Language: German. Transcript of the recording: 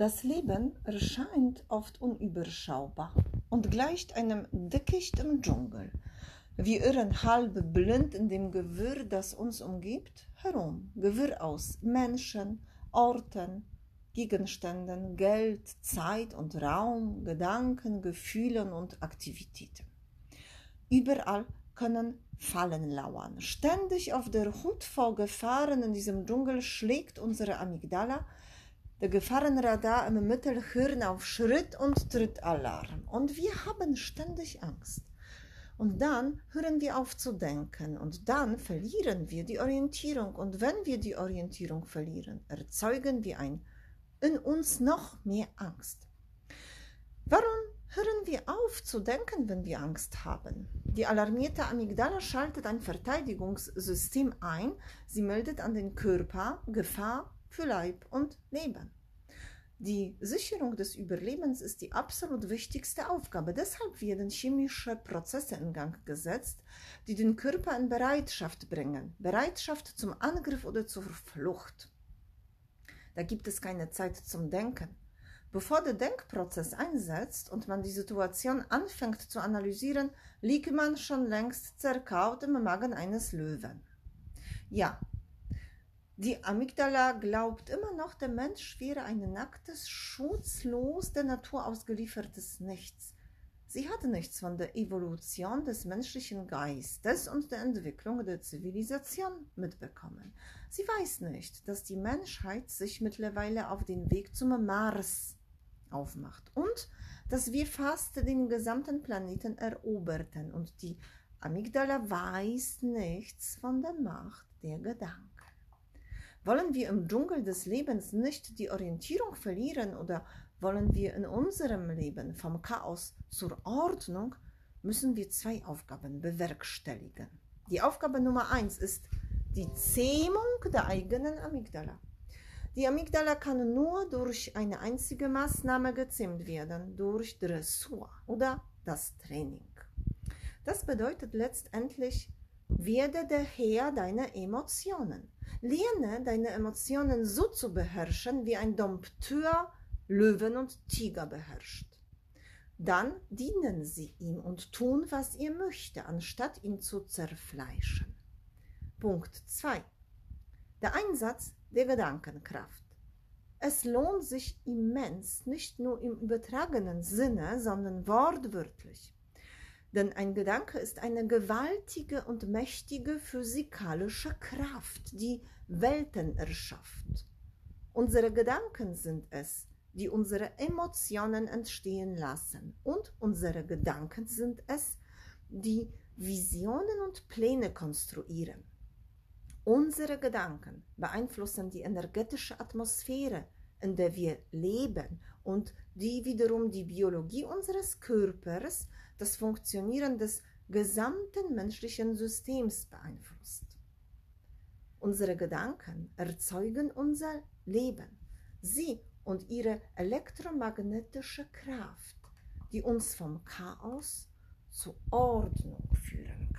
Das Leben erscheint oft unüberschaubar und gleicht einem Dickicht im Dschungel. Wir irren halb blind in dem Gewirr, das uns umgibt, herum. Gewirr aus Menschen, Orten, Gegenständen, Geld, Zeit und Raum, Gedanken, Gefühlen und Aktivitäten. Überall können Fallen lauern. Ständig auf der Hut vor Gefahren in diesem Dschungel schlägt unsere Amygdala, der Gefahrenradar im Mittelhirn auf Schritt und tritt Alarm. Und wir haben ständig Angst. Und dann hören wir auf zu denken und dann verlieren wir die Orientierung. Und wenn wir die Orientierung verlieren, erzeugen wir ein in uns noch mehr Angst. Warum hören wir auf zu denken, wenn wir Angst haben? Die alarmierte Amygdala schaltet ein Verteidigungssystem ein. Sie meldet an den Körper Gefahr für Leib und Leben. Die Sicherung des Überlebens ist die absolut wichtigste Aufgabe. Deshalb werden chemische Prozesse in Gang gesetzt, die den Körper in Bereitschaft bringen. Bereitschaft zum Angriff oder zur Flucht. Da gibt es keine Zeit zum Denken. Bevor der Denkprozess einsetzt und man die Situation anfängt zu analysieren, liegt man schon längst zerkaut im Magen eines Löwen. Ja, die Amygdala glaubt immer noch, der Mensch wäre ein nacktes, schutzlos der Natur ausgeliefertes Nichts. Sie hat nichts von der Evolution des menschlichen Geistes und der Entwicklung der Zivilisation mitbekommen. Sie weiß nicht, dass die Menschheit sich mittlerweile auf den Weg zum Mars aufmacht und dass wir fast den gesamten Planeten eroberten und die Amygdala weiß nichts von der Macht der Gedanken. Wollen wir im Dschungel des Lebens nicht die Orientierung verlieren oder wollen wir in unserem Leben vom Chaos zur Ordnung, müssen wir zwei Aufgaben bewerkstelligen. Die Aufgabe Nummer eins ist die Zähmung der eigenen Amygdala. Die Amygdala kann nur durch eine einzige Maßnahme gezähmt werden, durch Dressur oder das Training. Das bedeutet letztendlich, werde der Herr deiner Emotionen. Lerne deine Emotionen so zu beherrschen, wie ein Dompteur Löwen und Tiger beherrscht. Dann dienen sie ihm und tun, was ihr möchte, anstatt ihn zu zerfleischen. Punkt 2. Der Einsatz der Gedankenkraft. Es lohnt sich immens, nicht nur im übertragenen Sinne, sondern wortwörtlich. Denn ein Gedanke ist eine gewaltige und mächtige physikalische Kraft, die Welten erschafft. Unsere Gedanken sind es, die unsere Emotionen entstehen lassen. Und unsere Gedanken sind es, die Visionen und Pläne konstruieren. Unsere Gedanken beeinflussen die energetische Atmosphäre, in der wir leben und die wiederum die Biologie unseres Körpers, das Funktionieren des gesamten menschlichen Systems beeinflusst. Unsere Gedanken erzeugen unser Leben. Sie und ihre elektromagnetische Kraft, die uns vom Chaos zur Ordnung führen.